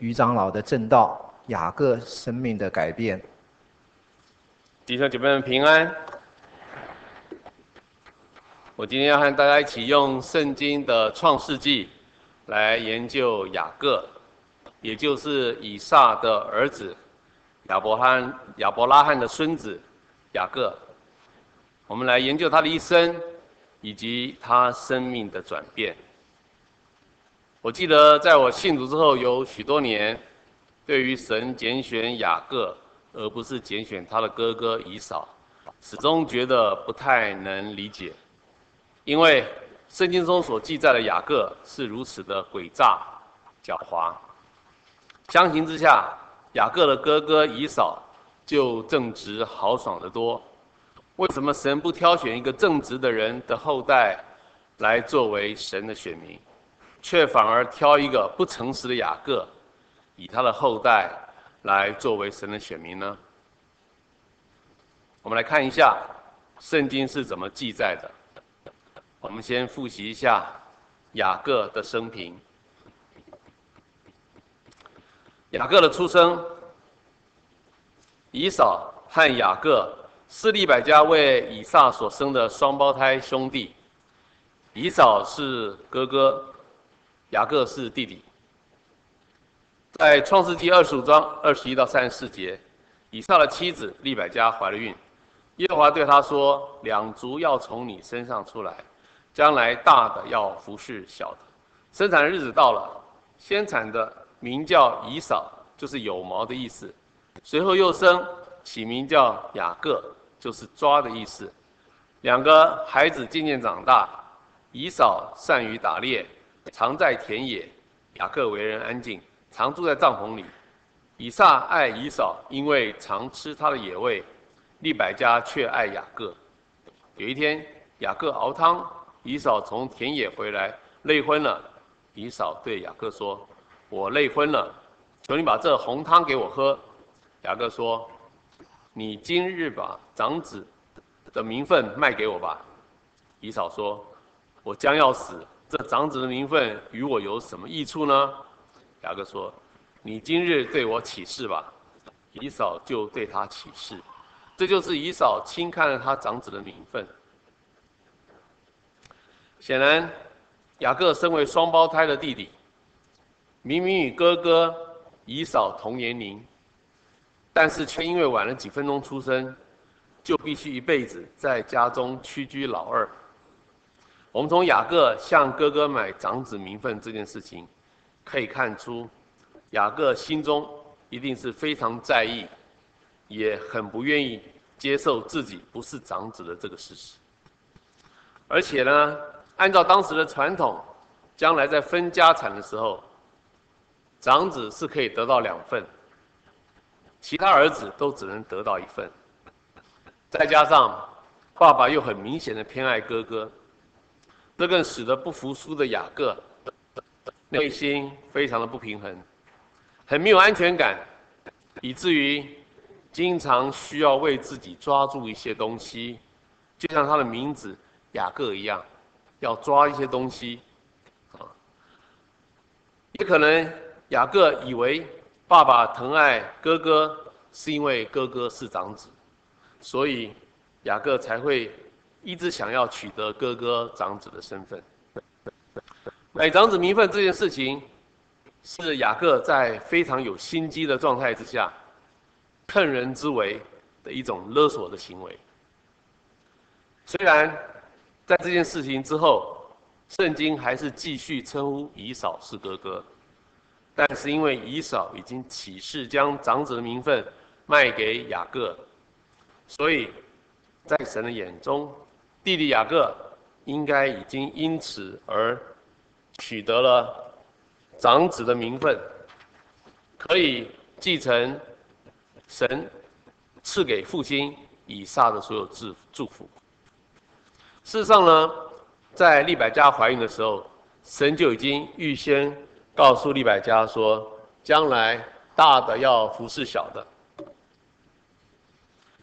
余长老的正道，雅各生命的改变。弟兄姐妹们平安。我今天要和大家一起用圣经的创世纪来研究雅各，也就是以撒的儿子亚伯罕、亚伯拉罕的孙子雅各。我们来研究他的一生，以及他生命的转变。我记得在我信主之后有许多年，对于神拣选雅各而不是拣选他的哥哥以扫，始终觉得不太能理解。因为圣经中所记载的雅各是如此的诡诈、狡猾，相形之下，雅各的哥哥以扫就正直豪爽得多。为什么神不挑选一个正直的人的后代来作为神的选民，却反而挑一个不诚实的雅各，以他的后代来作为神的选民呢？我们来看一下圣经是怎么记载的。我们先复习一下雅各的生平。雅各的出生，以扫和雅各是利百加为以撒所生的双胞胎兄弟。以扫是哥哥，雅各是弟弟。在创世纪二十五章二十一到三十四节，以撒的妻子利百加怀了孕，耶和华对他说：“两族要从你身上出来。”将来大的要服侍小的，生产日子到了，先产的名叫以扫，就是有毛的意思。随后又生，起名叫雅各，就是抓的意思。两个孩子渐渐长大，以扫善于打猎，常在田野；雅各为人安静，常住在帐篷里。以撒爱以扫，因为常吃他的野味；利百加却爱雅各。有一天，雅各熬汤。以扫从田野回来，累昏了。以扫对雅各说：“我累昏了，求你把这红汤给我喝。”雅各说：“你今日把长子的名分卖给我吧。”以扫说：“我将要死，这长子的名分与我有什么益处呢？”雅各说：“你今日对我起誓吧。”以扫就对他起誓，这就是以扫轻看了他长子的名分。显然，雅各身为双胞胎的弟弟，明明与哥哥以扫同年龄，但是却因为晚了几分钟出生，就必须一辈子在家中屈居老二。我们从雅各向哥哥买长子名分这件事情，可以看出，雅各心中一定是非常在意，也很不愿意接受自己不是长子的这个事实，而且呢。按照当时的传统，将来在分家产的时候，长子是可以得到两份，其他儿子都只能得到一份。再加上爸爸又很明显的偏爱哥哥，这更使得不服输的雅各内心非常的不平衡，很没有安全感，以至于经常需要为自己抓住一些东西，就像他的名字雅各一样。要抓一些东西，啊，也可能雅各以为爸爸疼爱哥哥，是因为哥哥是长子，所以雅各才会一直想要取得哥哥长子的身份。买长子名分这件事情，是雅各在非常有心机的状态之下，趁人之危的一种勒索的行为。虽然。在这件事情之后，圣经还是继续称呼以扫是哥哥，但是因为以扫已经起誓将长子的名分卖给雅各，所以在神的眼中，弟弟雅各应该已经因此而取得了长子的名分，可以继承神赐给父亲以撒的所有祝祝福。事实上呢，在利百加怀孕的时候，神就已经预先告诉利百加说，将来大的要服侍小的。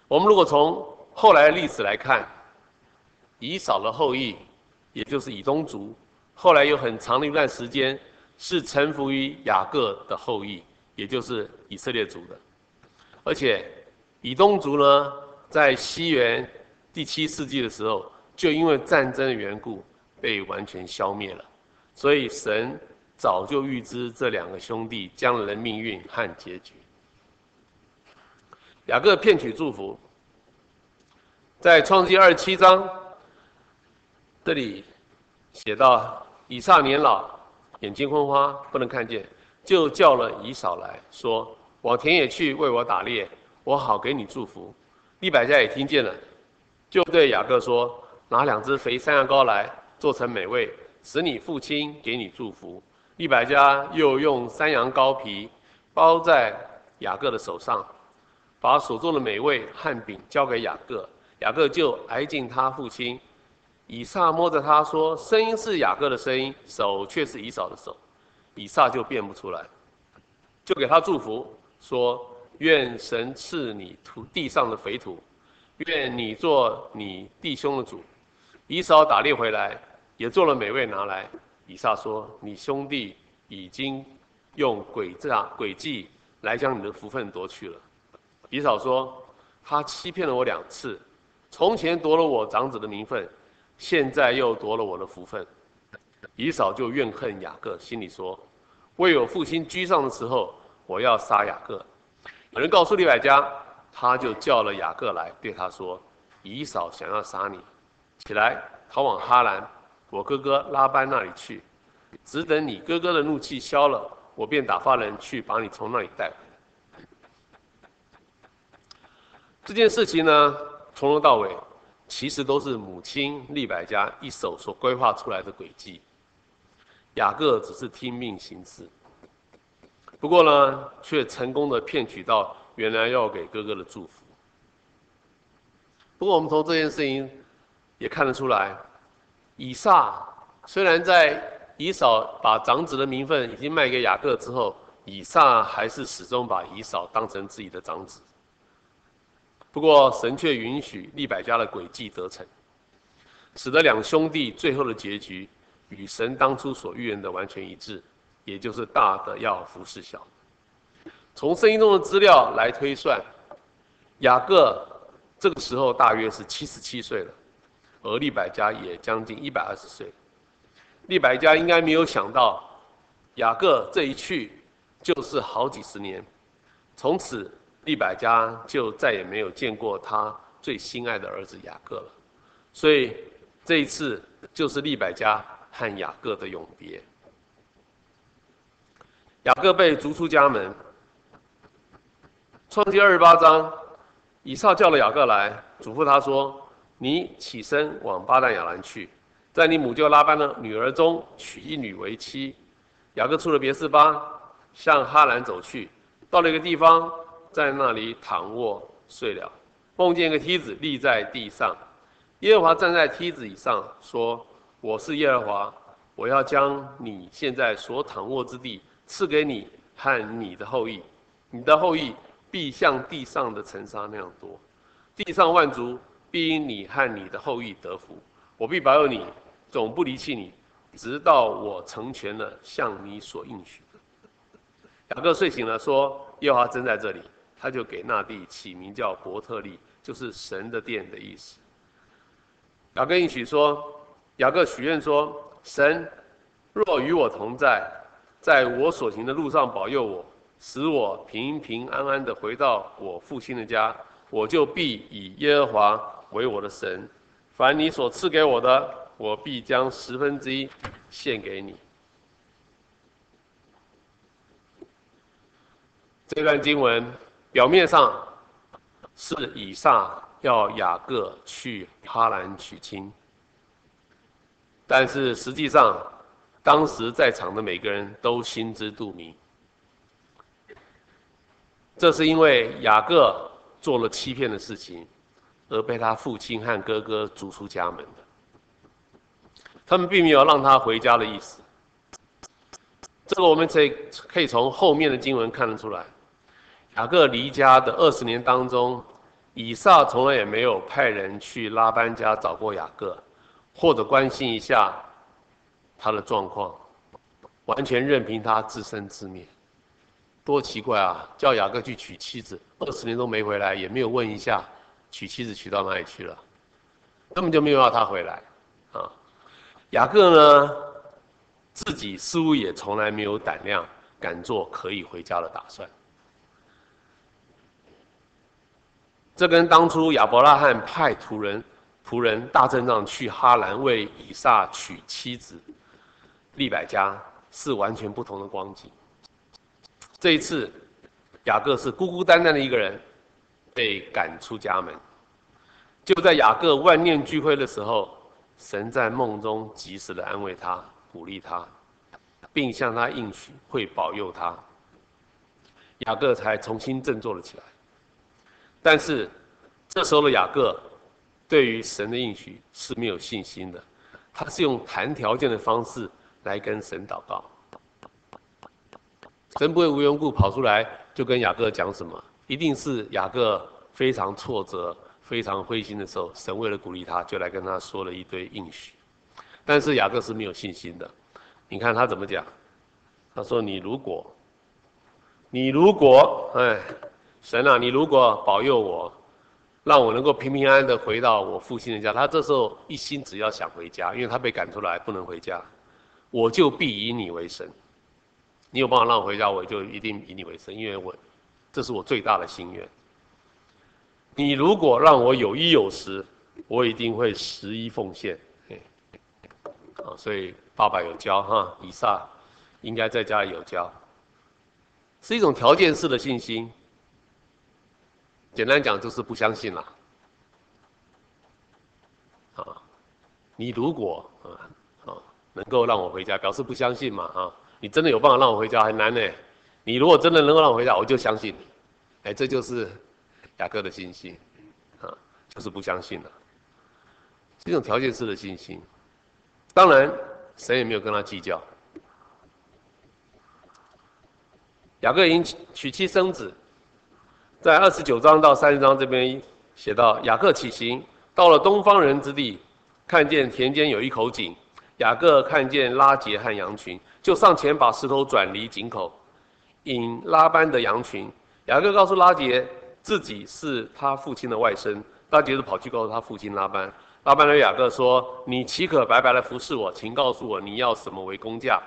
我们如果从后来的历史来看，以扫的后裔，也就是以东族，后来有很长的一段时间是臣服于雅各的后裔，也就是以色列族的。而且以东族呢，在西元第七世纪的时候，就因为战争的缘故被完全消灭了。所以神早就预知这两个兄弟将来的命运和结局。雅各骗取祝福，在创世记二十七章这里写到：以撒年老，眼睛昏花，不能看见，就叫了以扫来说：“往田野去为我打猎，我好给你祝福。”利百加也听见了，就对雅各说：“拿两只肥山羊羔来，做成美味，使你父亲给你祝福。”利百加又用山羊羔皮包在雅各的手上。把所做的美味和饼交给雅各，雅各就挨近他父亲。以撒摸着他说：“声音是雅各的声音，手却是以扫的手。”以撒就辨不出来，就给他祝福说：“愿神赐你土地上的肥土，愿你做你弟兄的主。”以扫打猎回来，也做了美味拿来。以撒说：“你兄弟已经用诡诈诡计来将你的福分夺去了。”以扫说：“他欺骗了我两次，从前夺了我长子的名分，现在又夺了我的福分。”以扫就怨恨雅各，心里说：“为我父亲居上的时候，我要杀雅各。”有人告诉利百加，他就叫了雅各来，对他说：“以扫想要杀你，起来逃往哈兰，我哥哥拉班那里去，只等你哥哥的怒气消了，我便打发人去把你从那里带回来。”这件事情呢，从头到尾，其实都是母亲利百加一手所规划出来的轨迹。雅各只是听命行事，不过呢，却成功的骗取到原来要给哥哥的祝福。不过我们从这件事情也看得出来，以撒虽然在以扫把长子的名分已经卖给雅各之后，以撒还是始终把以扫当成自己的长子。不过，神却允许利百加的诡计得逞，使得两兄弟最后的结局与神当初所预言的完全一致，也就是大的要服侍小。从圣经中的资料来推算，雅各这个时候大约是七十七岁了，而利百加也将近一百二十岁。利百加应该没有想到，雅各这一去就是好几十年，从此。利百加就再也没有见过他最心爱的儿子雅各了，所以这一次就是利百加和雅各的永别。雅各被逐出家门。创世二十八章，以扫叫了雅各来，嘱咐他说：“你起身往巴旦亚兰去，在你母舅拉班的女儿中娶一女为妻。”雅各出了别是巴，向哈兰走去，到了一个地方。在那里躺卧睡了，梦见一个梯子立在地上，耶和华站在梯子以上，说：“我是耶和华，我要将你现在所躺卧之地赐给你和你的后裔，你的后裔必像地上的尘沙那样多，地上万族必因你和你的后裔得福。我必保佑你，总不离弃你，直到我成全了向你所应许的。”雅各睡醒了，说：“耶和华真在这里。”他就给那地起名叫伯特利，就是神的殿的意思。雅各应许说：“雅各许愿说，神若与我同在，在我所行的路上保佑我，使我平平安安的回到我父亲的家，我就必以耶和华为我的神。凡你所赐给我的，我必将十分之一献给你。”这段经文。表面上是以撒要雅各去哈兰娶亲，但是实际上，当时在场的每个人都心知肚明，这是因为雅各做了欺骗的事情，而被他父亲和哥哥逐出家门的。他们并没有让他回家的意思。这个我们可以可以从后面的经文看得出来。雅各离家的二十年当中，以撒从来也没有派人去拉班家找过雅各，或者关心一下他的状况。完全任凭他自生自灭。多奇怪啊！叫雅各去娶妻子，二十年都没回来，也没有问一下娶妻子娶到哪里去了，根本就没有要他回来啊。雅各呢，自己似乎也从来没有胆量敢做可以回家的打算。这跟当初亚伯拉罕派仆人仆人大阵仗去哈兰为以撒娶妻子利百加是完全不同的光景。这一次，雅各是孤孤单单的一个人，被赶出家门。就在雅各万念俱灰的时候，神在梦中及时的安慰他、鼓励他，并向他应许会保佑他。雅各才重新振作了起来。但是，这时候的雅各对于神的应许是没有信心的，他是用谈条件的方式来跟神祷告。神不会无缘故跑出来就跟雅各讲什么，一定是雅各非常挫折、非常灰心的时候，神为了鼓励他，就来跟他说了一堆应许。但是雅各是没有信心的，你看他怎么讲？他说：“你如果，你如果，哎，神啊，你如果保佑我，让我能够平平安安的回到我父亲的家，他这时候一心只要想回家，因为他被赶出来不能回家，我就必以你为神。”你有办法让我回家，我就一定以你为神，因为我，这是我最大的心愿。你如果让我有衣有食，我一定会十一奉献。啊，所以爸爸有教哈，以撒应该在家里有教，是一种条件式的信心。简单讲就是不相信了。啊，你如果啊啊能够让我回家，表示不相信嘛啊。你真的有办法让我回家，很难呢。你如果真的能够让我回家，我就相信你。哎，这就是雅各的信心，啊，就是不相信了。这种条件式的信心，当然神也没有跟他计较。雅各已经娶妻生子，在二十九章到三十章这边写到，雅各起行，到了东方人之地，看见田间有一口井。雅各看见拉结和羊群，就上前把石头转离井口，引拉班的羊群。雅各告诉拉结，自己是他父亲的外甥。拉结就跑去告诉他父亲拉班。拉班对雅各说：“你岂可白白的服侍我？请告诉我你要什么为工价？”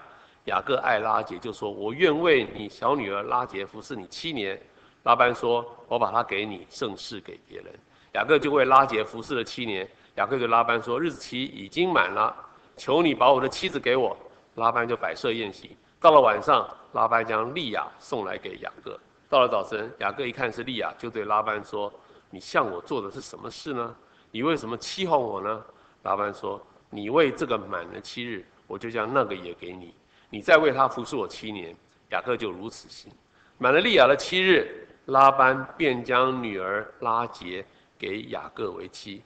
雅各爱拉结，就说：“我愿为你小女儿拉结服侍你七年。”拉班说：“我把它给你，盛世给别人。”雅各就为拉杰服侍了七年。雅各对拉班说：“日子期已经满了。”求你把我的妻子给我，拉班就摆设宴席。到了晚上，拉班将利亚送来给雅各。到了早晨，雅各一看是利亚，就对拉班说：“你向我做的是什么事呢？你为什么欺哄我呢？”拉班说：“你为这个满了七日，我就将那个也给你。你再为他服侍我七年。”雅各就如此行。满了利亚的七日，拉班便将女儿拉结给雅各为妻。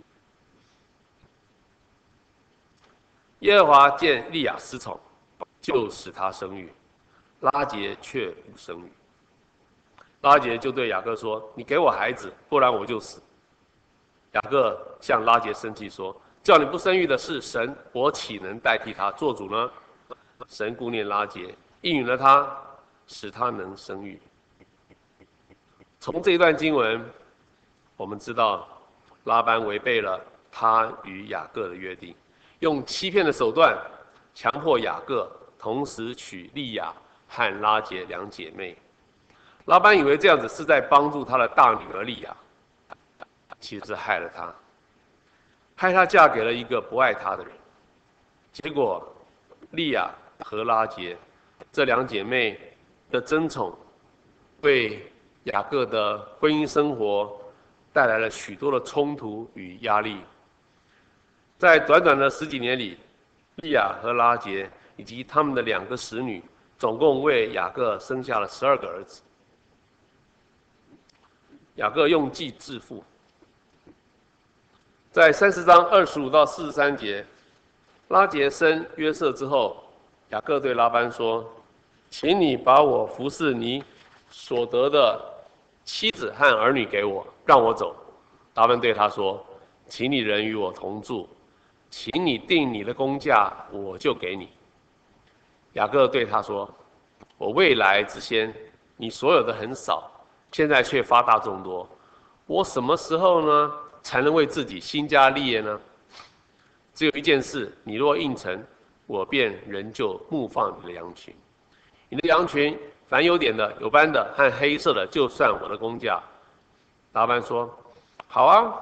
耶和华见利亚失宠，就使她生育，拉结却不生育。拉结就对雅各说：“你给我孩子，不然我就死。”雅各向拉结生气说：“叫你不生育的是神，我岂能代替他做主呢？”神顾念拉结，应允了他，使他能生育。从这一段经文，我们知道拉班违背了他与雅各的约定。用欺骗的手段，强迫雅各同时娶利亚和拉杰两姐妹。拉班以为这样子是在帮助他的大女儿利亚，其实害了她，害她嫁给了一个不爱她的人。结果，利亚和拉杰这两姐妹的争宠，被雅各的婚姻生活带来了许多的冲突与压力。在短短的十几年里，利亚和拉杰以及他们的两个使女，总共为雅各生下了十二个儿子。雅各用计致富。在三十章二十五到四十三节，拉杰生约瑟之后，雅各对拉班说：“请你把我服侍你所得的妻子和儿女给我，让我走。”拉班对他说：“请你人与我同住。”请你定你的工价，我就给你。雅各对他说：“我未来之先，你所有的很少，现在却发大众多。我什么时候呢，才能为自己兴家立业呢？只有一件事，你若应承，我便仍旧牧放你的羊群。你的羊群，凡有点的、有斑的和黑色的，就算我的工价。”拉班说：“好啊，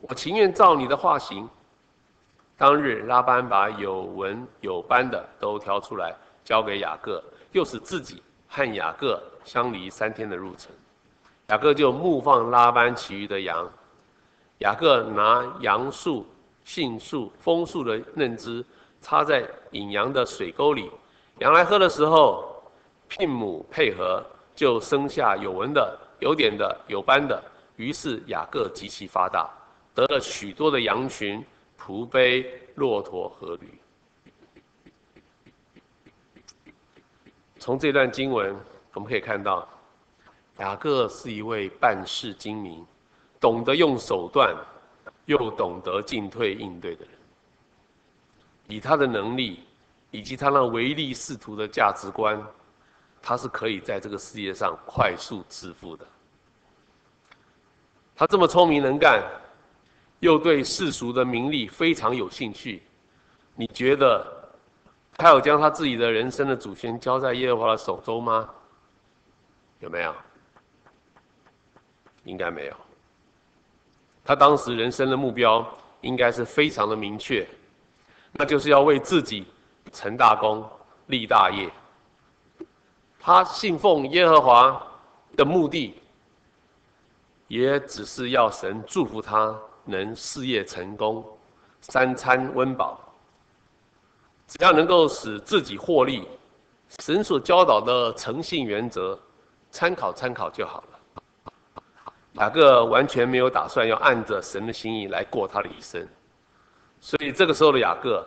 我情愿照你的话行。”当日，拉班把有纹有斑的都挑出来，交给雅各，又使自己和雅各相离三天的路程。雅各就牧放拉班其余的羊。雅各拿杨树、杏树、枫树的嫩枝插在引羊的水沟里，羊来喝的时候，聘母配合，就生下有纹的、有点的、有斑的。于是雅各极其发大，得了许多的羊群、仆婢、骆驼和驴。从这段经文，我们可以看到，雅各是一位办事精明、懂得用手段，又懂得进退应对的人。以他的能力，以及他那唯利是图的价值观，他是可以在这个世界上快速致富的。他这么聪明能干，又对世俗的名利非常有兴趣，你觉得他有将他自己的人生的主权交在耶和华的手中吗？有没有？应该没有。他当时人生的目标应该是非常的明确，那就是要为自己成大功、立大业。他信奉耶和华的目的。也只是要神祝福他能事业成功，三餐温饱。只要能够使自己获利，神所教导的诚信原则，参考参考就好了。雅各完全没有打算要按着神的心意来过他的一生，所以这个时候的雅各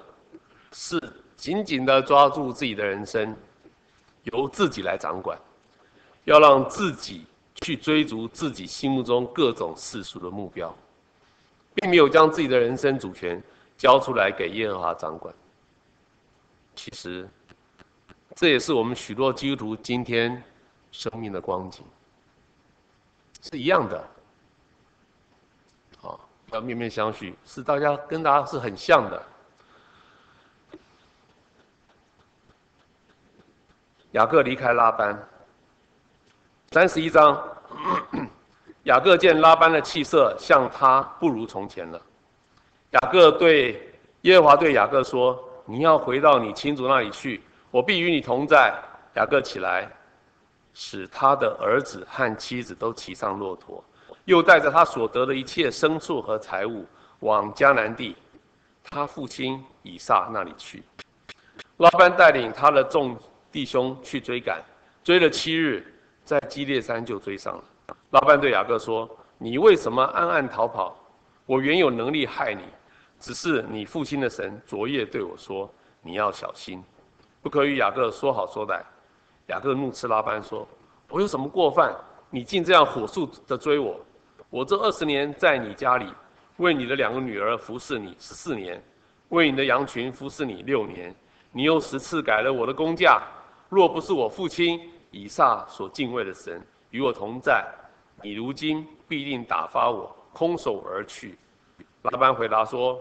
是紧紧地抓住自己的人生，由自己来掌管，要让自己。去追逐自己心目中各种世俗的目标，并没有将自己的人生主权交出来给耶和华掌管。其实，这也是我们许多基督徒今天生命的光景，是一样的。好，要面面相觑，是大家跟大家是很像的。雅各离开拉班。三十一章，雅各见拉班的气色像他不如从前了。雅各对耶和华对雅各说：“你要回到你亲族那里去，我必与你同在。”雅各起来，使他的儿子和妻子都骑上骆驼，又带着他所得的一切牲畜和财物往迦南地，他父亲以撒那里去。拉班带领他的众弟兄去追赶，追了七日。在基列山就追上了。拉班对雅各说：“你为什么暗暗逃跑？我原有能力害你，只是你父亲的神昨夜对我说：你要小心，不可与雅各说好说歹。”雅各怒斥拉班说：“我有什么过犯？你竟这样火速的追我？我这二十年在你家里，为你的两个女儿服侍你十四年，为你的羊群服侍你六年，你又十次改了我的工价。若不是我父亲。”以撒所敬畏的神与我同在，你如今必定打发我空手而去。拉班回答说：“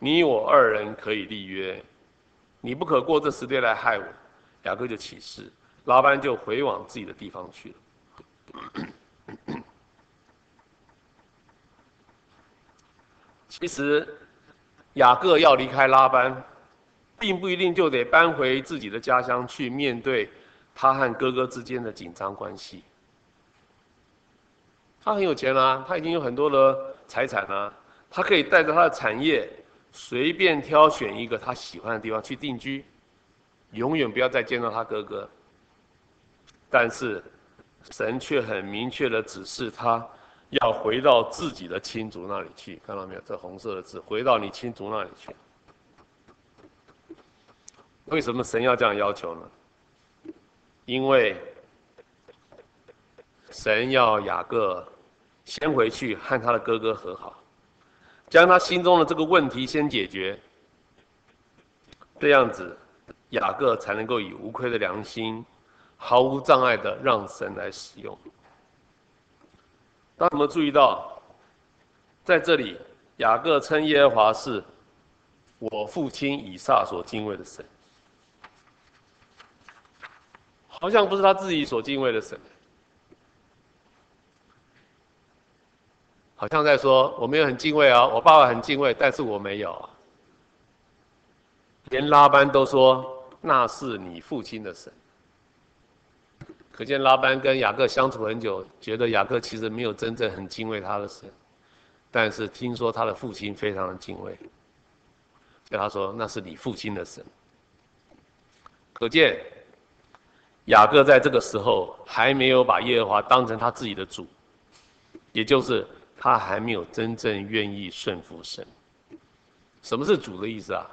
你我二人可以立约，你不可过这时节来害我。”雅各就起誓，拉班就回往自己的地方去了。其实，雅各要离开拉班，并不一定就得搬回自己的家乡去面对。他和哥哥之间的紧张关系，他很有钱啊，他已经有很多的财产啊，他可以带着他的产业，随便挑选一个他喜欢的地方去定居，永远不要再见到他哥哥。但是，神却很明确的指示他，要回到自己的亲族那里去，看到没有？这红色的字，回到你亲族那里去。为什么神要这样要求呢？因为神要雅各先回去和他的哥哥和好，将他心中的这个问题先解决，这样子雅各才能够以无愧的良心，毫无障碍的让神来使用。当我们注意到，在这里雅各称耶和华是我父亲以撒所敬畏的神，好像不是他自己所敬畏的神，好像在说我没有很敬畏啊，我爸爸很敬畏，但是我没有。连拉班都说那是你父亲的神，可见拉班跟雅各相处很久，觉得雅各其实没有真正很敬畏他的神，但是听说他的父亲非常的敬畏，所以他说那是你父亲的神。可见雅各在这个时候还没有把耶和华当成他自己的主，也就是他还没有真正愿意顺服神。什么是主的意思啊？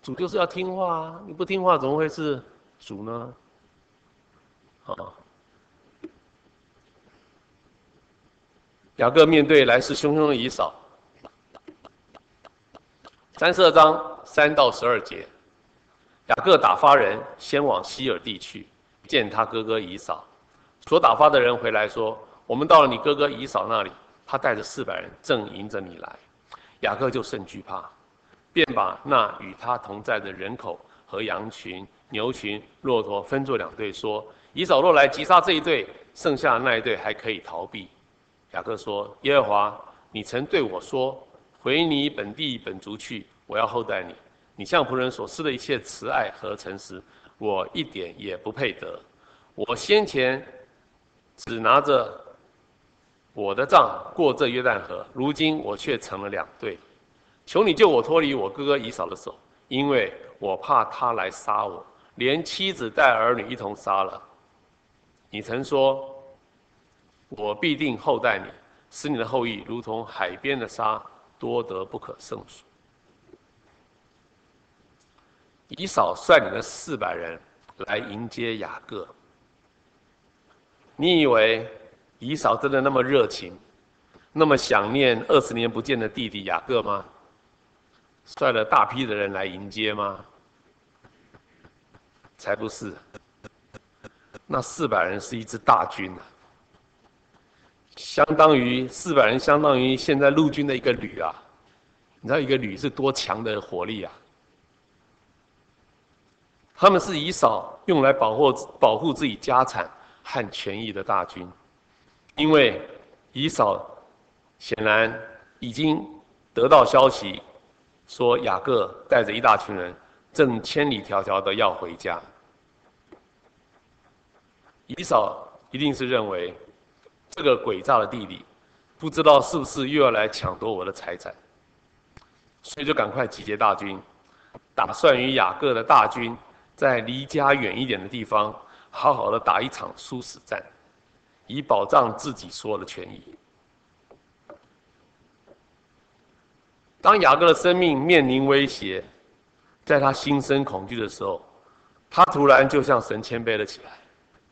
主就是要听话啊！你不听话，怎么会是主呢？啊，雅各面对来势汹汹的以扫，三十二章三到十二节，雅各打发人先往西尔地去见他哥哥以扫，所打发的人回来说：“我们到了你哥哥以扫那里，他带着四百人正迎着你来。”雅各就甚惧怕。便把那与他同在的人口和羊群、牛群、骆驼分作两队，说：“以扫若来击杀这一队，剩下的那一队还可以逃避。”雅各说：“耶和华，你曾对我说，回你本地本族去，我要厚待你。你向仆人所施的一切慈爱和诚实，我一点也不配得。我先前只拿着我的杖过这约旦河，如今我却成了两队。”求你救我脱离我哥哥以扫的手，因为我怕他来杀我，连妻子带儿女一同杀了。你曾说，我必定厚待你，使你的后裔如同海边的沙，多得不可胜数。以扫率领了四百人来迎接雅各。你以为以扫真的那么热情，那么想念二十年不见的弟弟雅各吗？率了大批的人来迎接吗？才不是！那四百人是一支大军啊，相当于四百人，相当于现在陆军的一个旅啊。你知道一个旅是多强的火力啊？他们是以扫用来保护保护自己家产和权益的大军，因为以扫显然已经得到消息。说雅各带着一大群人，正千里迢迢的要回家。以扫一定是认为，这个诡诈的弟弟，不知道是不是又要来抢夺我的财产，所以就赶快集结大军，打算与雅各的大军在离家远一点的地方，好好的打一场殊死战，以保障自己所有的权益。当雅各的生命面临威胁，在他心生恐惧的时候，他突然就向神谦卑了起来。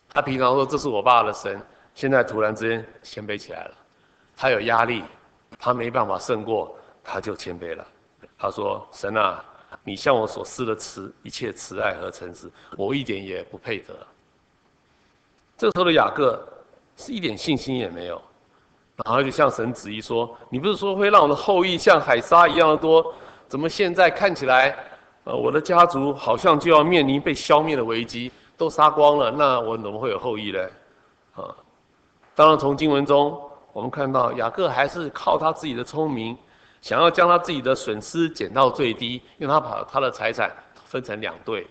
他平常说这是我爸的神，现在突然之间谦卑起来了。他有压力，他没办法胜过，他就谦卑了。他说：“神啊，你向我所施的慈一切慈爱和诚实，我一点也不配得。”这时候的雅各是一点信心也没有。然后就向神质疑说：“你不是说会让我的后裔像海沙一样的多？怎么现在看起来，呃，我的家族好像就要面临被消灭的危机，都杀光了，那我怎么会有后裔呢？”啊，当然从经文中我们看到雅各还是靠他自己的聪明，想要将他自己的损失减到最低，因为他把他的财产分成两队。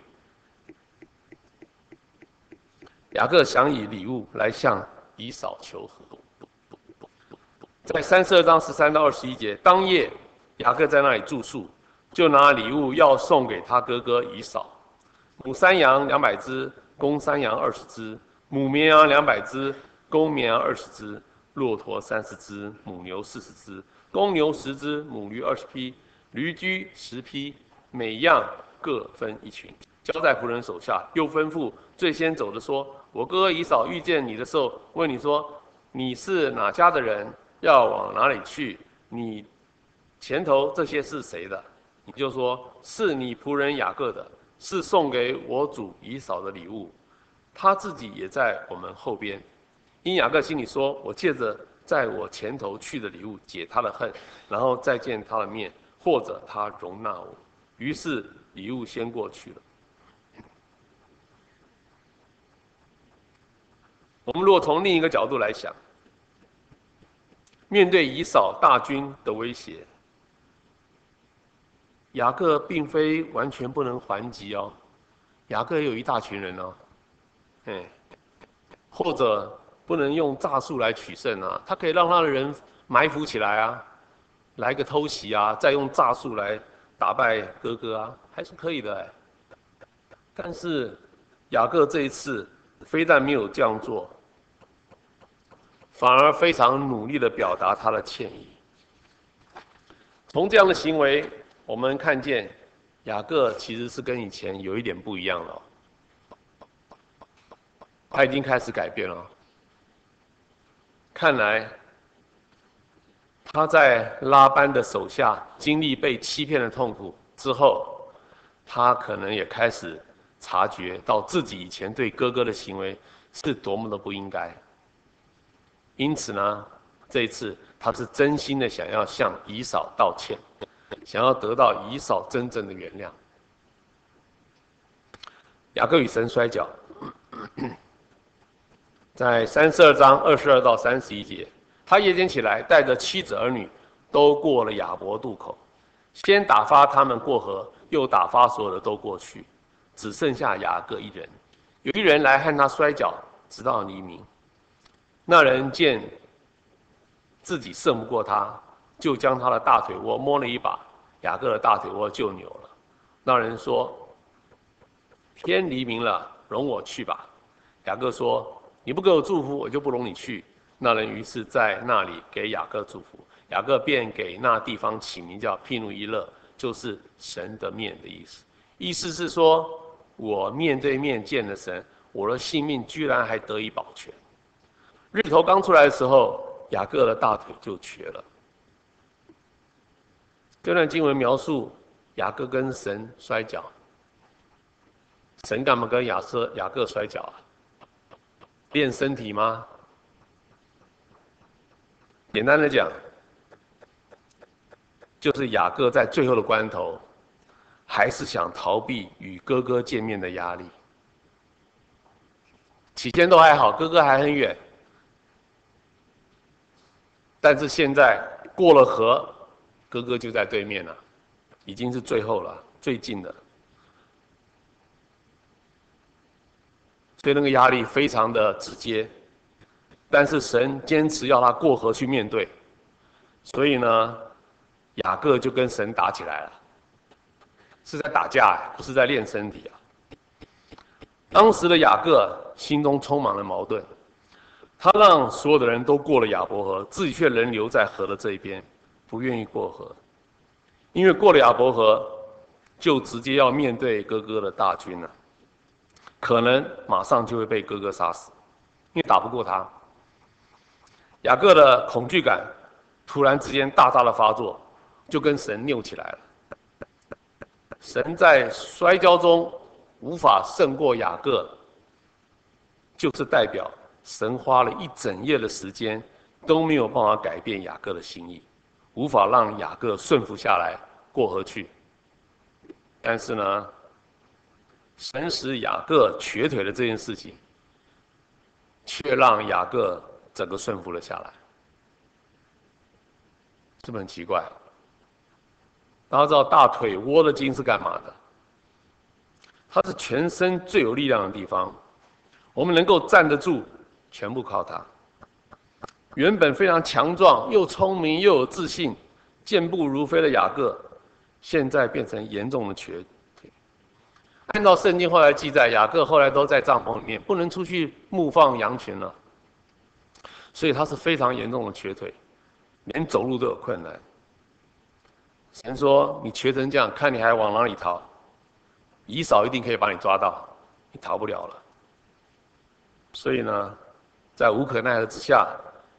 雅各想以礼物来向以扫求和。在三十二章十三到二十一节，当夜雅各在那里住宿，就拿礼物要送给他哥哥以扫：母山羊两百只，公山羊二十只，母绵羊两百只，公绵羊二十只，骆驼三十只，母牛四十只，公牛十只，母驴二十匹，驴驹十匹，每样各分一群，交在仆人手下。又吩咐最先走的说：“我哥哥以扫遇见你的时候，问你说，你是哪家的人？”要往哪里去？你前头这些是谁的？你就说是你仆人雅各的。是送给我主以嫂的礼物，他自己也在我们后边。因雅各心里说：“我借着在我前头去的礼物解他的恨，然后再见他的面，或者他容纳我。”于是礼物先过去了。我们如果从另一个角度来想，面对以扫大军的威胁，雅各并非完全不能还击哦，雅各有一大群人哦，哎，或者不能用诈术来取胜啊，他可以让他的人埋伏起来啊，来个偷袭啊，再用诈术来打败哥哥啊，还是可以的哎。但是雅各这一次非但没有这样做。反而非常努力地表达他的歉意。从这样的行为，我们看见雅各其实是跟以前有一点不一样了。他已经开始改变了。看来他在拉班的手下经历被欺骗的痛苦之后，他可能也开始察觉到自己以前对哥哥的行为是多么的不应该。因此呢，这一次他是真心的想要向以扫道歉，想要得到以扫真正的原谅。雅各与神摔跤，在三十二章二十二到三十一节，他夜间起来，带着妻子儿女，都过了雅博渡口，先打发他们过河，又打发所有的都过去，只剩下雅各一人。有一人来和他摔跤，直到黎明。那人见自己胜不过他，就将他的大腿窝摸了一把，雅各的大腿窝就扭了。那人说：“天黎明了，容我去吧。”雅各说：“你不给我祝福，我就不容你去。”那人于是在那里给雅各祝福，雅各便给那地方起名叫庇努伊勒，就是神的面的意思。意思是说，我面对面见了神，我的性命居然还得以保全。日头刚出来的时候，雅各的大腿就瘸了。这段经文描述雅各跟神摔跤，神干嘛跟雅瑟雅各摔跤啊？练身体吗？简单的讲，就是雅各在最后的关头，还是想逃避与哥哥见面的压力。起先都还好，哥哥还很远。但是现在过了河，哥哥就在对面了，已经是最后了，最近的，所以那个压力非常的直接。但是神坚持要他过河去面对，所以呢，雅各就跟神打起来了，是在打架，不是在练身体啊。当时的雅各心中充满了矛盾。他让所有的人都过了雅伯河，自己却仍留在河的这一边，不愿意过河，因为过了雅伯河，就直接要面对哥哥的大军了，可能马上就会被哥哥杀死，因为打不过他。雅各的恐惧感突然之间大大的发作，就跟神拗起来了。神在摔跤中无法胜过雅各，就是代表。神花了一整夜的时间，都没有办法改变雅各的心意，无法让雅各顺服下来过河去。但是呢，神使雅各瘸腿的这件事情，却让雅各整个顺服了下来，是不是很奇怪？大家知道大腿窝的筋是干嘛的？它是全身最有力量的地方，我们能够站得住。全部靠它。原本非常强壮、又聪明又有自信、健步如飞的雅各，现在变成严重的瘸。按照圣经后来记载，雅各后来都在帐篷里面，不能出去牧放羊群了，所以他是非常严重的瘸腿，连走路都有困难。神说：“你瘸成这样，看你还往哪里逃？以扫一定可以把你抓到，你逃不了了。”所以呢，在无可奈何之下，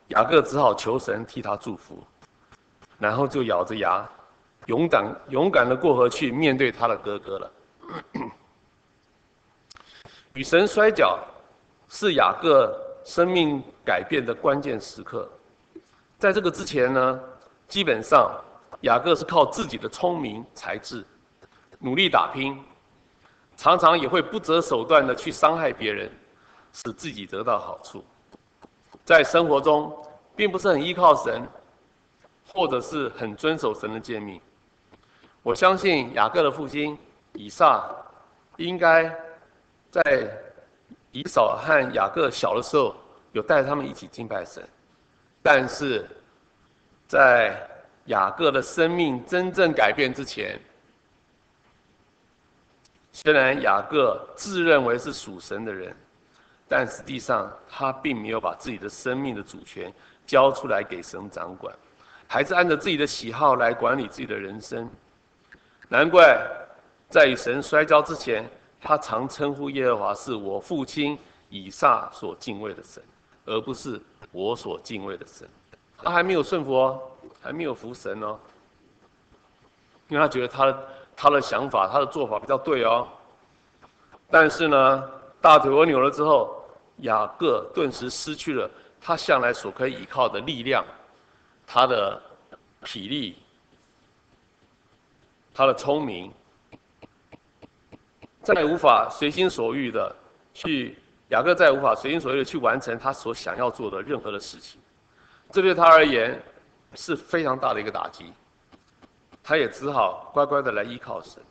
雅各只好求神替他祝福，然后就咬着牙，勇敢勇敢的过河去面对他的哥哥了。与神摔跤是雅各生命改变的关键时刻。在这个之前呢，基本上雅各是靠自己的聪明才智，努力打拼，常常也会不择手段的去伤害别人，使自己得到好处。在生活中，并不是很依靠神，或者是很遵守神的诫命。我相信雅各的父亲以撒，应该在以扫和雅各小的时候，有带他们一起敬拜神。但是，在雅各的生命真正改变之前，虽然雅各自认为是属神的人，但实际上他并没有把自己的生命的主权交出来给神掌管，还是按照自己的喜好来管理自己的人生。难怪在与神摔跤之前，他常称呼耶和华是我父亲以撒所敬畏的神，而不是。我所敬畏的神，他还没有顺服哦，还没有服神哦，因为他觉得他他的想法、他的做法比较对哦。但是呢，大腿我扭了之后，雅各顿时失去了他向来所可以依靠的力量，他的体力，他的聪明，再也无法随心所欲的去。雅各再无法随心所欲的去完成他所想要做的任何的事情，这对他而言是非常大的一个打击。他也只好乖乖的来依靠神。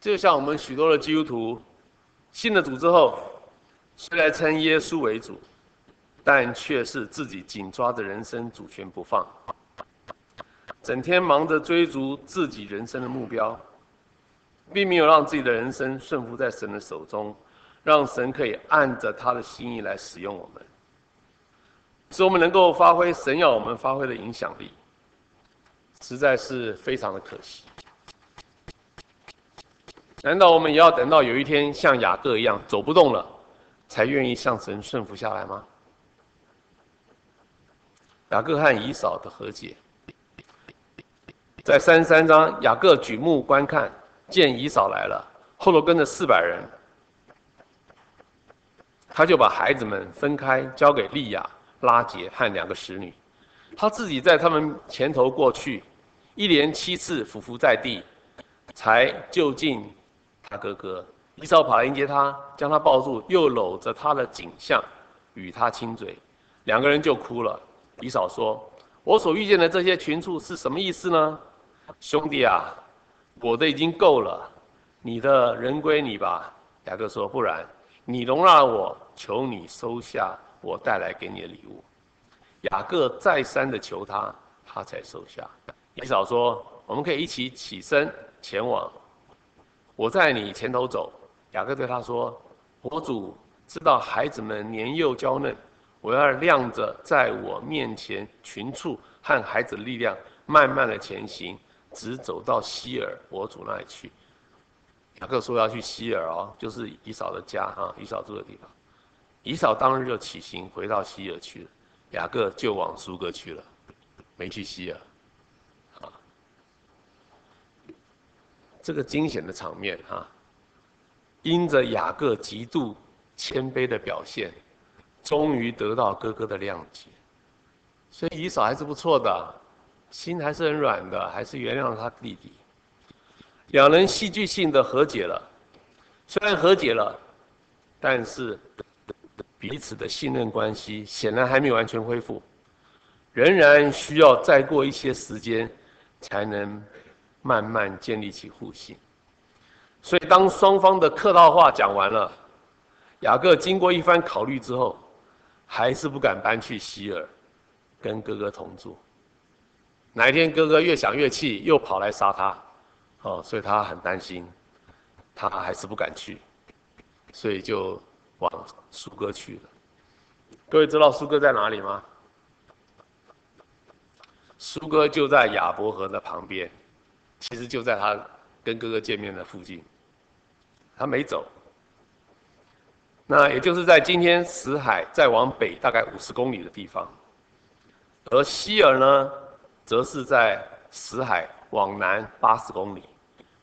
就像我们许多的基督徒信了主之后，虽然称耶稣为主，但却是自己紧抓着人生主权不放，整天忙着追逐自己人生的目标，并没有让自己的人生顺服在神的手中。让神可以按着他的心意来使用我们，使我们能够发挥神要我们发挥的影响力，实在是非常的可惜。难道我们也要等到有一天像雅各一样走不动了，才愿意向神顺服下来吗？雅各和以扫的和解，在三十三章，雅各举目观看，见姨嫂来了，后头跟着四百人。他就把孩子们分开，交给利亚、拉杰和两个使女，他自己在他们前头过去，一连七次俯伏在地，才就近他哥哥。以扫跑来迎接他，将他抱住，又搂着他的颈项，与他亲嘴，两个人就哭了。以扫说：“我所遇见的这些群畜是什么意思呢？兄弟啊，我的已经够了，你的人归你吧。”雅各说：“不然。”你容纳我，求你收下我带来给你的礼物。雅各再三的求他，他才收下。以扫说：“我们可以一起起身前往，我在你前头走。”雅各对他说：“我主知道孩子们年幼娇嫩，我要亮着在我面前群畜和孩子的力量，慢慢的前行，直走到希尔我主那里去。”雅各说要去希尔哦，就是以扫的家啊，以扫住的地方。以扫当日就起行回到希尔去了，雅各就往苏格去了，没去西珥。啊，这个惊险的场面哈，因着雅各极度谦卑的表现，终于得到哥哥的谅解。所以以扫还是不错的，心还是很软的，还是原谅了他弟弟。两人戏剧性的和解了，虽然和解了，但是彼此的信任关系显然还没有完全恢复，仍然需要再过一些时间，才能慢慢建立起互信。所以，当双方的客套话讲完了，雅各经过一番考虑之后，还是不敢搬去希尔，跟哥哥同住。哪一天哥哥越想越气，又跑来杀他。哦，所以他很担心，他还是不敢去，所以就往苏哥去了。各位知道苏哥在哪里吗？苏哥就在雅伯河的旁边，其实就在他跟哥哥见面的附近。他没走，那也就是在今天死海再往北大概五十公里的地方，而希尔呢，则是在死海往南八十公里。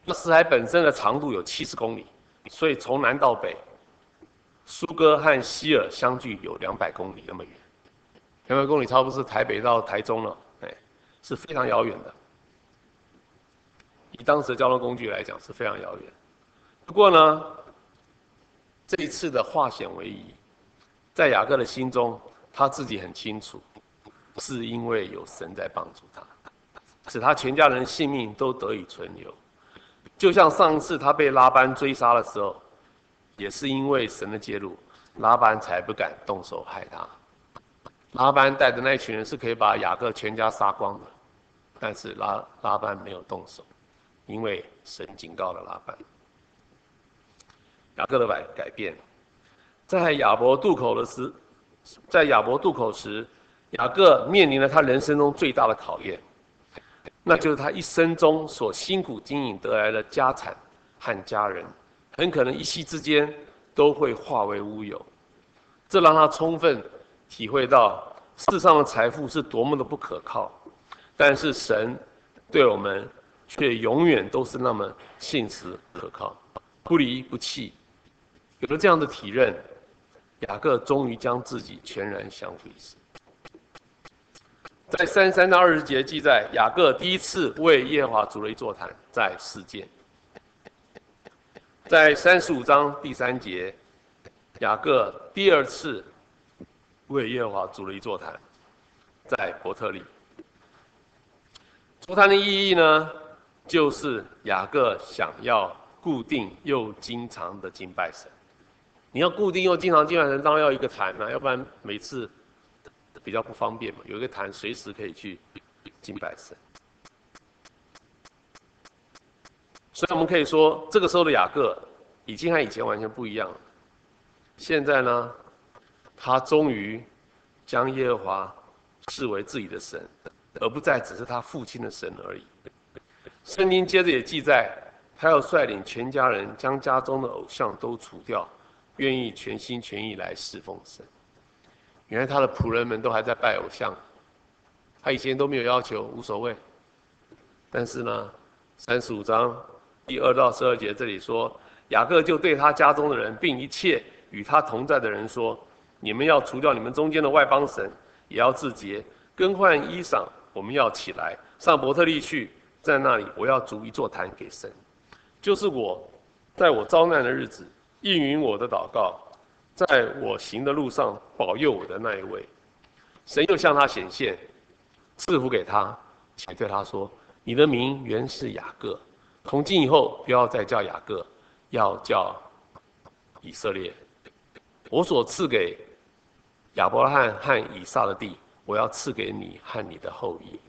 那死海本身的长度有七十公里，所以从南到北，苏哥和希尔相距有两百公里那么远，两百公里差不多是台北到台中了，哎，是非常遥远的。以当时的交通工具来讲是非常遥远。不过呢，这一次的化险为夷，在雅各的心中，他自己很清楚，是因为有神在帮助他，使他全家人性命都得以存留。就像上次他被拉班追杀的时候，也是因为神的介入，拉班才不敢动手害他。拉班带的那群人是可以把雅各全家杀光的，但是拉拉班没有动手，因为神警告了拉班。雅各的改改变，在亚伯渡口的时，在亚伯渡口时，雅各面临了他人生中最大的考验，那就是他一生中所辛苦经营得来的家产和家人，很可能一夕之间都会化为乌有。这让他充分体会到世上的财富是多么的不可靠，但是神对我们却永远都是那么信实可靠，不离不弃。有了这样的体认，雅各终于将自己全然降服于神。在三十三到二十节记载，雅各第一次为耶和华筑了一座坛，在示剑。在三十五章第三节，雅各第二次为耶和华筑了一座坛，在伯特利。筑坛的意义呢，就是雅各想要固定又经常的敬拜神。你要固定又经常敬拜神，当然要一个坛啊，要不然每次比较不方便嘛。有一个坛，随时可以去敬拜神。所以我们可以说，这个时候的雅各已经和以前完全不一样了。现在呢，他终于将耶和华视为自己的神，而不再只是他父亲的神而已。圣经接着也记载，他要率领全家人将家中的偶像都除掉。愿意全心全意来侍奉神。原来他的仆人们都还在拜偶像，他以前都没有要求，无所谓。但是呢，三十五章第二到十二节这里说，雅各就对他家中的人，并一切与他同在的人说：你们要除掉你们中间的外邦神，也要自洁，更换衣裳。我们要起来上伯特利去，在那里我要筑一座坛给神，就是我在我遭难的日子。应允我的祷告，在我行的路上保佑我的那一位，神又向他显现，赐福给他，且对他说：“你的名原是雅各，从今以后不要再叫雅各，要叫以色列。我所赐给亚伯拉罕和以撒的地，我要赐给你和你的后裔。”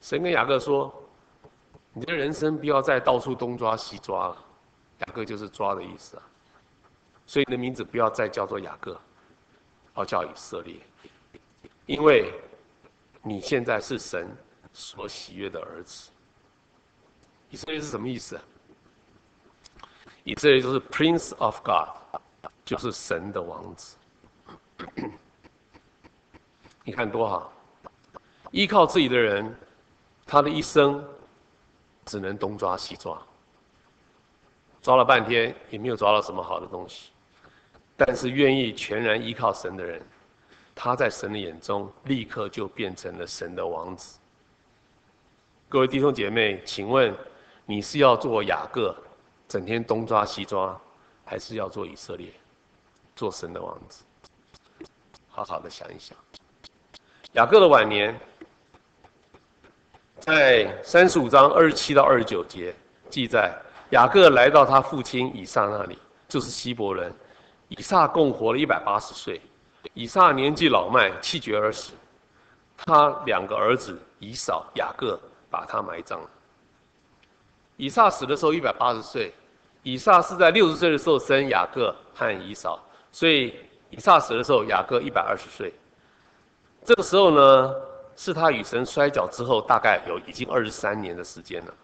神跟雅各说：“你的人生不要再到处东抓西抓了。”雅各就是抓的意思啊，所以你的名字不要再叫做雅各，而叫以色列，因为你现在是神所喜悦的儿子。以色列是什么意思？以色列就是 Prince of God，就是神的王子。你看多好，依靠自己的人，他的一生只能东抓西抓。抓了半天也没有抓到什么好的东西，但是愿意全然依靠神的人，他在神的眼中立刻就变成了神的王子。各位弟兄姐妹，请问你是要做雅各，整天东抓西抓，还是要做以色列，做神的王子？好好的想一想。雅各的晚年，在三十五章二十七到二十九节记载。雅各来到他父亲以撒那里，就是希伯伦。以撒共活了一百八十岁。以撒年纪老迈，气绝而死。他两个儿子以扫、雅各把他埋葬了。以撒死的时候一百八十岁，以撒是在六十岁的时候生雅各和以扫，所以以撒死的时候雅各一百二十岁。这个时候呢，是他与神摔跤之后，大概有已经二十三年的时间了。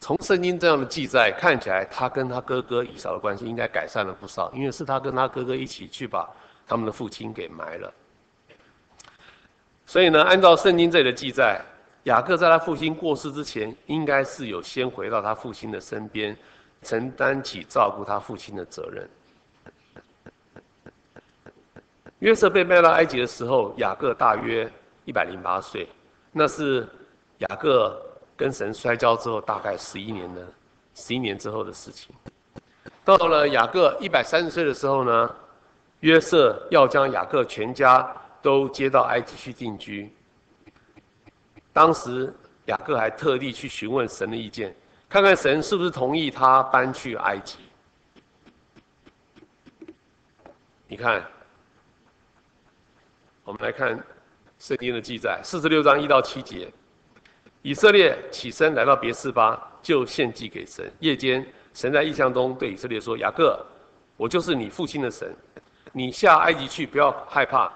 从圣经这样的记载看起来，他跟他哥哥以扫的关系应该改善了不少，因为是他跟他哥哥一起去把他们的父亲给埋了。所以呢，按照圣经这里的记载，雅各在他父亲过世之前，应该是有先回到他父亲的身边，承担起照顾他父亲的责任。约瑟被卖到埃及的时候，雅各大约一百零八岁，那是雅各跟神摔跤之后大概十一年的十一年之后的事情。到了雅各一百三十岁的时候呢，约瑟要将雅各全家都接到埃及去定居。当时雅各还特地去询问神的意见，看看神是不是同意他搬去埃及。你看，我们来看圣经的记载，四十六章一到七节，以色列起身来到别是巴，就献祭给神。夜间，神在异象中对以色列说：“雅各，我就是你父亲的神，你下埃及去，不要害怕，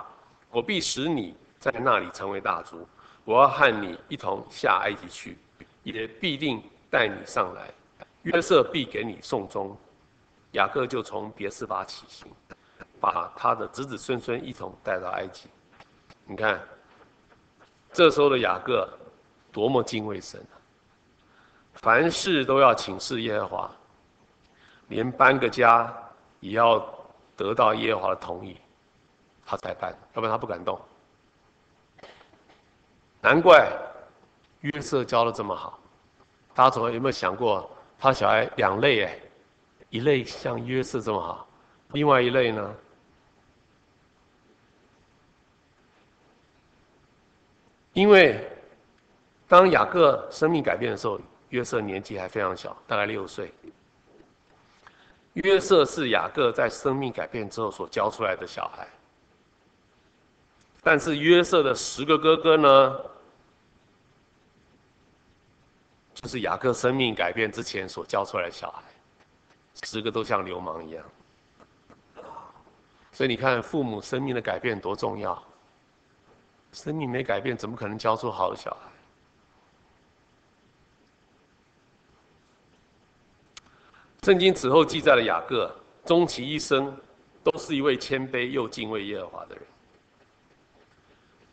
我必使你在那里成为大族。”我要和你一同下埃及去，也必定带你上来。约瑟必给你送终。雅各就从别是巴起行，把他的子子孙孙一同带到埃及。你看，这时候的雅各多么敬畏神啊！凡事都要请示耶和华，连搬个家也要得到耶和华的同意，他才搬，要不然他不敢动。难怪约瑟教的这么好，大家总有没有想过，他小孩两类哎，一类像约瑟这么好，另外一类呢？因为当雅各生命改变的时候，约瑟年纪还非常小，大概六岁。约瑟是雅各在生命改变之后所教出来的小孩，但是约瑟的十个哥哥呢？就是雅各生命改变之前所教出来的小孩，十个都像流氓一样。所以你看，父母生命的改变多重要。生命没改变，怎么可能教出好的小孩？圣经此后记载了雅各终其一生，都是一位谦卑又敬畏耶和华的人。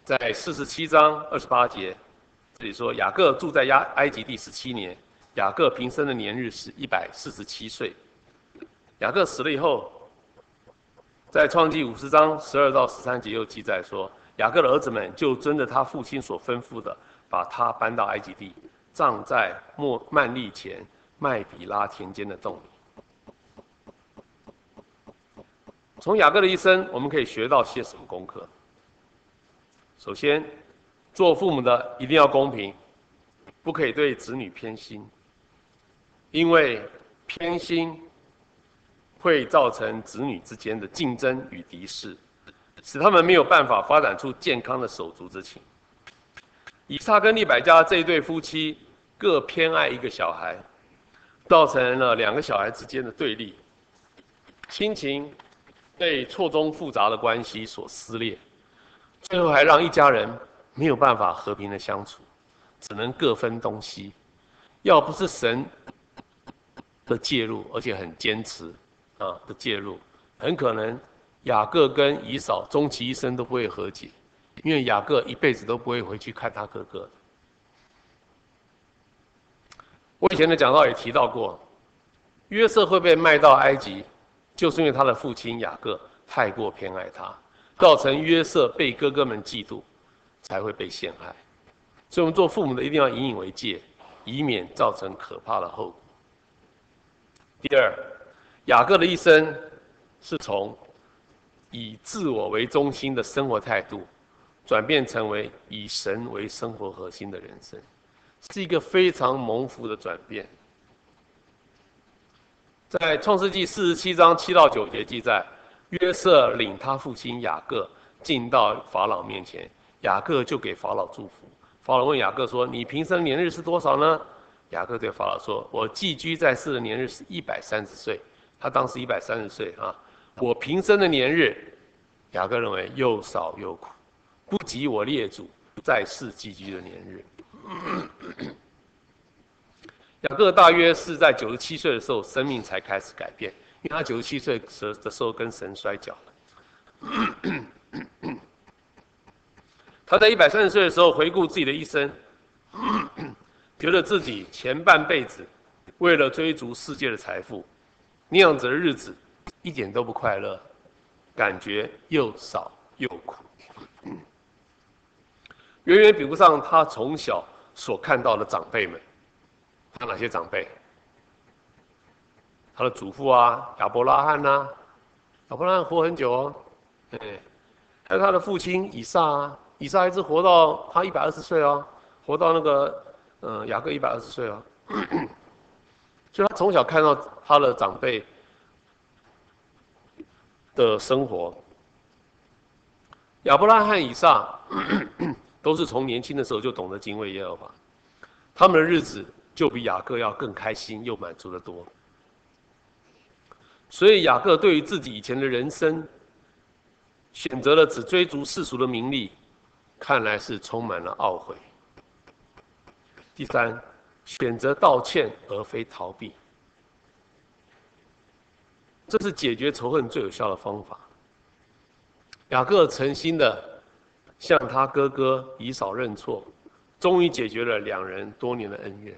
在四十七章二十八节。这里说，雅各住在亚埃及第十七年，雅各平生的年日是一百四十七岁。雅各死了以后，在创记五十章十二到十三节又记载说，雅各的儿子们就遵着他父亲所吩咐的，把他搬到埃及地，葬在莫曼利前麦比拉田间的洞里。从雅各的一生，我们可以学到些什么功课？首先，做父母的一定要公平，不可以对子女偏心，因为偏心会造成子女之间的竞争与敌视，使他们没有办法发展出健康的手足之情。以撒跟利百加这一对夫妻各偏爱一个小孩，造成了两个小孩之间的对立，亲情被错综复杂的关系所撕裂，最后还让一家人。没有办法和平的相处，只能各分东西。要不是神的介入，而且很坚持啊的介入，很可能雅各跟以扫终其一生都不会和解，因为雅各一辈子都不会回去看他哥哥。我以前的讲道也提到过，约瑟会被卖到埃及，就是因为他的父亲雅各太过偏爱他，造成约瑟被哥哥们嫉妒。才会被陷害，所以我们做父母的一定要引以为戒，以免造成可怕的后果。第二，雅各的一生是从以自我为中心的生活态度，转变成为以神为生活核心的人生，是一个非常蒙福的转变。在创世纪四十七章七到九节记载，约瑟领他父亲雅各进到法老面前。雅各就给法老祝福。法老问雅各说：“你平生年日是多少呢？”雅各对法老说：“我寄居在世的年日是一百三十岁。”他当时一百三十岁啊。我平生的年日，雅各认为又少又苦，不及我列祖在世寄居的年日。雅各大约是在九十七岁的时候，生命才开始改变，因为他九十七岁时的时候跟神摔跤了。他在一百三十岁的时候回顾自己的一生，觉得自己前半辈子为了追逐世界的财富，那样子的日子一点都不快乐，感觉又少又苦，远远比不上他从小所看到的长辈们。他哪些长辈？他的祖父啊，亚伯拉罕呐、啊，亚伯拉罕活很久哦，哎，还有他的父亲以撒啊，以撒一直活到他一百二十岁哦，活到那个嗯雅各一百二十岁哦，所以他从小看到他的长辈的生活。亚伯拉罕、以撒 都是从年轻的时候就懂得敬畏耶和华，他们的日子就比雅各要更开心又满足得多。所以雅各对于自己以前的人生，选择了只追逐世俗的名利，看来是充满了懊悔。第三，选择道歉而非逃避，这是解决仇恨最有效的方法。雅各诚心的向他哥哥以扫认错，终于解决了两人多年的恩怨。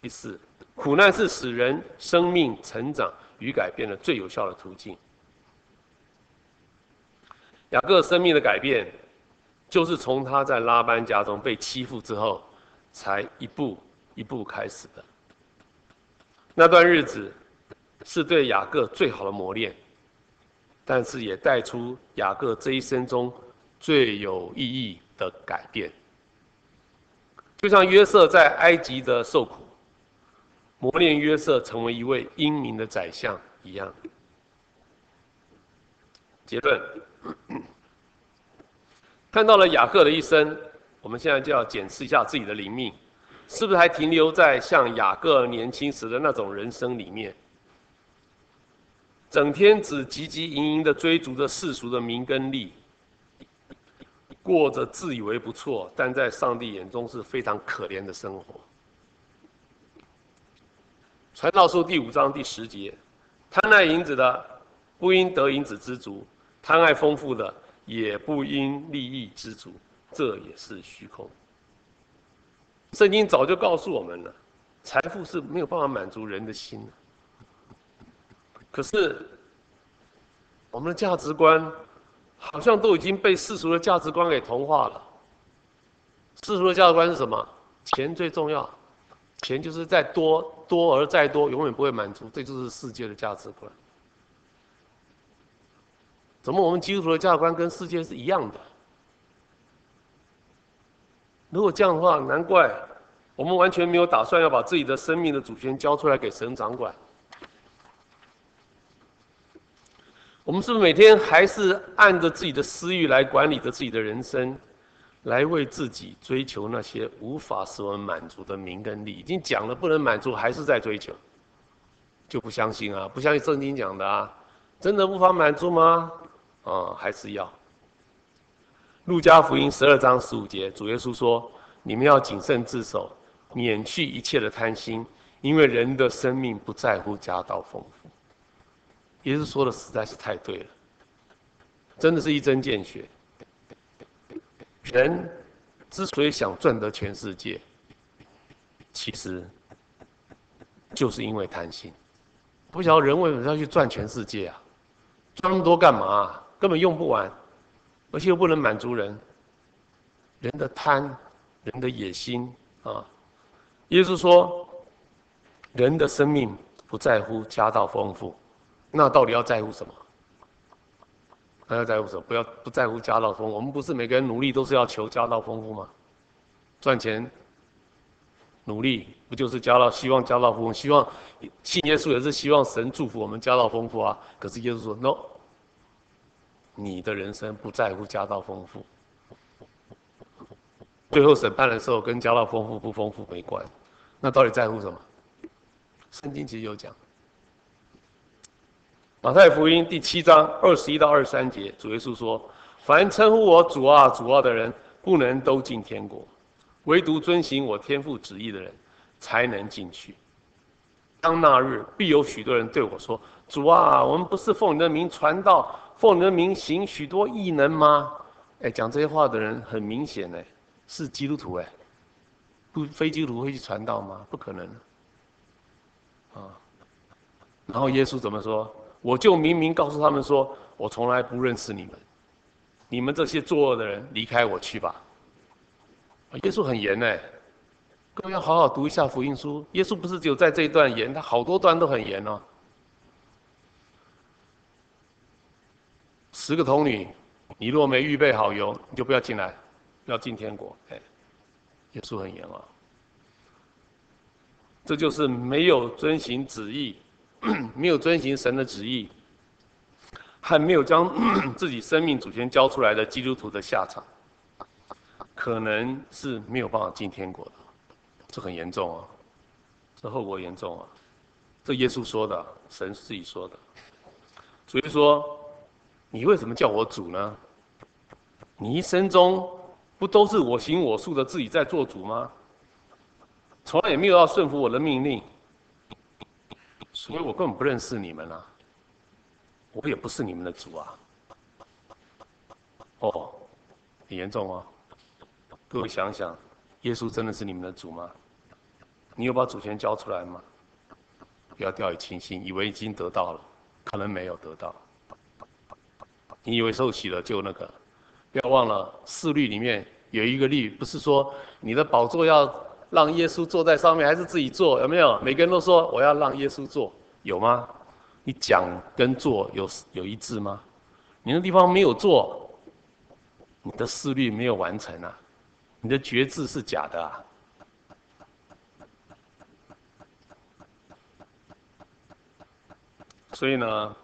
第四，苦难是使人生命成长与改变的最有效的途径。雅各生命的改变，就是从他在拉班家中被欺负之后，才一步一步开始的。那段日子，是对雅各最好的磨练，但是也带出雅各这一生中最有意义的改变。就像约瑟在埃及的受苦。磨练约瑟成为一位英明的宰相一样。结论：看到了雅各的一生，我们现在就要检视一下自己的灵命，是不是还停留在像雅各年轻时的那种人生里面？整天只汲汲营营的追逐着世俗的名跟利，过着自以为不错，但在上帝眼中是非常可怜的生活。传道书第五章第十节：贪爱银子的，不因得银子知足；贪爱丰富的，也不因利益知足。这也是虚空。圣经早就告诉我们了，财富是没有办法满足人的心的。可是，我们的价值观好像都已经被世俗的价值观给同化了。世俗的价值观是什么？钱最重要。钱就是再多，多而再多，永远不会满足，这就是世界的价值观。怎么我们基督徒的价值观跟世界是一样的？如果这样的话，难怪我们完全没有打算要把自己的生命的主权交出来给神掌管。我们是不是每天还是按着自己的私欲来管理着自己的人生？来为自己追求那些无法使我们满足的名跟利，已经讲了不能满足，还是在追求，就不相信啊？不相信圣经讲的啊？真的无法满足吗？啊，还是要。路加福音十二章十五节，主耶稣说：“你们要谨慎自守，免去一切的贪心，因为人的生命不在乎家道丰富。”耶稣说的实在是太对了，真的是一针见血。人之所以想赚得全世界，其实就是因为贪心。不晓得人为什么要去赚全世界啊？赚那么多干嘛啊？根本用不完，而且又不能满足人。人的贪，人的野心啊！耶稣说，人的生命不在乎家道丰富，那到底要在乎什么？还要在乎什么？不要不在乎家道丰。我们不是每个人努力都是要求家道丰富吗？赚钱、努力，不就是家道？希望家道丰，希望信耶稣也是希望神祝福我们家道丰富啊。可是耶稣说：“No，你的人生不在乎家道丰富。最后审判的时候跟家道丰富不丰富没关。那到底在乎什么？圣经其实有讲。”马太福音第七章二十一到二十三节，主耶稣说：“凡称呼我主啊、主啊的人，不能都进天国，唯独遵行我天父旨意的人，才能进去。当那日，必有许多人对我说：主啊，我们不是奉你的名传道，奉你的名行许多异能吗？哎，讲这些话的人很明显哎，是基督徒哎，不非基督徒会去传道吗？不可能。啊。然后耶稣怎么说？我就明明告诉他们说，我从来不认识你们，你们这些作恶的人，离开我去吧。耶稣很严呢，各位要好好读一下福音书。耶稣不是只有在这一段严，他好多段都很严哦。十个童女，你若没预备好油，你就不要进来，不要进天国。哎，耶稣很严啊。这就是没有遵行旨意，没有遵行神的旨意，还没有将 自己生命主权交出来的基督徒的下场，可能是没有办法进天国的。这很严重啊，这后果严重啊。这耶稣说的，神自己说的。所以说。你为什么叫我主呢？你一生中不都是我行我素的自己在做主吗？从来也没有要顺服我的命令，所以我根本不认识你们啊！我也不是你们的主啊！哦，很严重哦！各位想想，耶稣真的是你们的主吗？你有把主权交出来吗？不要掉以轻心，以为已经得到了，可能没有得到。你以为受洗了就那个？不要忘了四律里面有一个律，不是说你的宝座要让耶稣坐在上面，还是自己坐？有没有？每个人都说我要让耶稣坐，有吗？你讲跟做有有一致吗？你那地方没有做，你的四律没有完成啊，你的决志是假的啊。所以呢？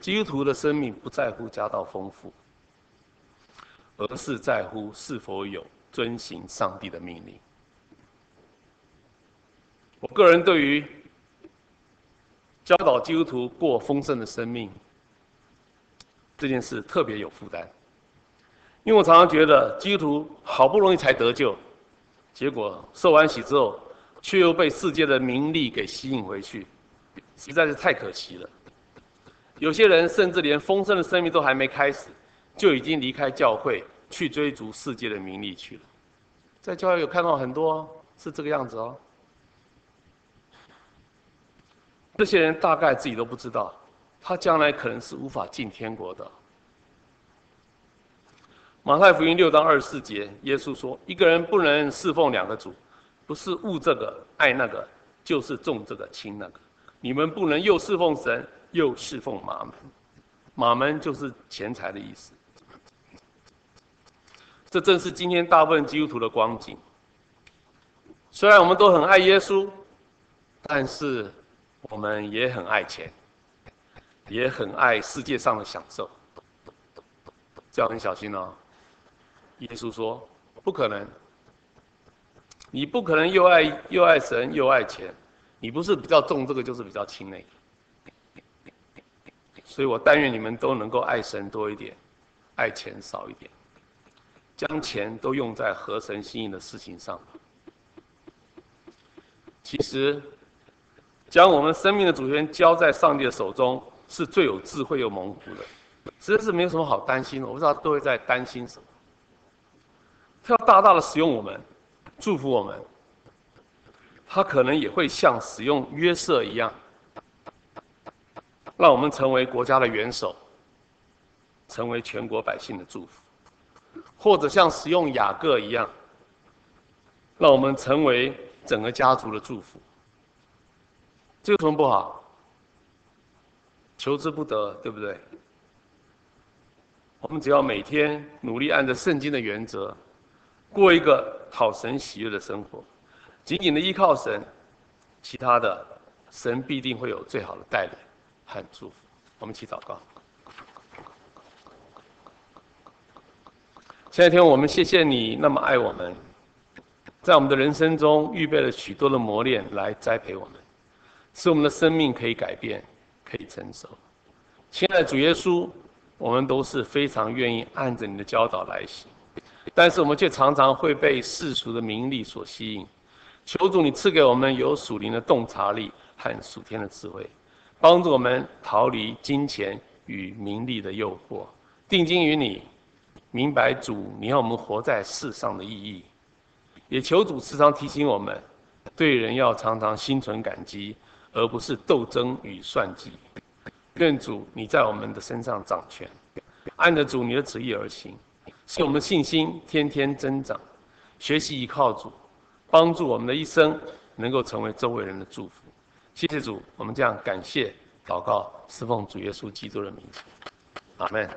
基督徒的生命不在乎家道丰富，而是在乎是否有遵行上帝的命令。我个人对于教导基督徒过丰盛的生命这件事特别有负担，因为我常常觉得基督徒好不容易才得救，结果受完洗之后，却又被世界的名利给吸引回去，实在是太可惜了。有些人甚至连丰盛的生命都还没开始，就已经离开教会去追逐世界的名利去了。在教会有看到很多是这个样子哦。这些人大概自己都不知道，他将来可能是无法进天国的。马太福音六章二十四节，耶稣说：“一个人不能侍奉两个主，不是恶这个爱那个，就是重这个轻那个。你们不能又侍奉神。”又侍奉马门，马门就是钱财的意思。这正是今天大部分基督徒的光景。虽然我们都很爱耶稣，但是我们也很爱钱，也很爱世界上的享受。这样很小心哦。耶稣说：“不可能，你不可能又爱又爱神又爱钱，你不是比较重这个，就是比较轻那个。”所以我但愿你们都能够爱神多一点，爱钱少一点，将钱都用在合神心意的事情上。其实，将我们生命的主权交在上帝的手中，是最有智慧又蒙福的，实在是没有什么好担心的。我不知道各位在担心什么。他要大大的使用我们，祝福我们。他可能也会像使用约瑟一样。让我们成为国家的元首，成为全国百姓的祝福，或者像使用雅各一样，让我们成为整个家族的祝福。这有什么不好？求之不得，对不对？我们只要每天努力按照圣经的原则，过一个讨神喜悦的生活，紧紧的依靠神，其他的神必定会有最好的带领。很祝福，我们一起祷告。现在天，我们谢谢你那么爱我们，在我们的人生中预备了许多的磨练来栽培我们，使我们的生命可以改变，可以成熟。亲爱的主耶稣，我们都是非常愿意按着你的教导来行，但是我们却常常会被世俗的名利所吸引。求主你赐给我们有属灵的洞察力和属天的智慧。帮助我们逃离金钱与名利的诱惑，定睛于你，明白主你要我们活在世上的意义。也求主时常提醒我们，对人要常常心存感激，而不是斗争与算计。愿主你在我们的身上掌权，按着主你的旨意而行，使我们的信心天天增长，学习依靠主，帮助我们的一生能够成为周围人的祝福。谢谢主，我们这样感谢祷告，侍奉主耶稣基督的名字，阿门。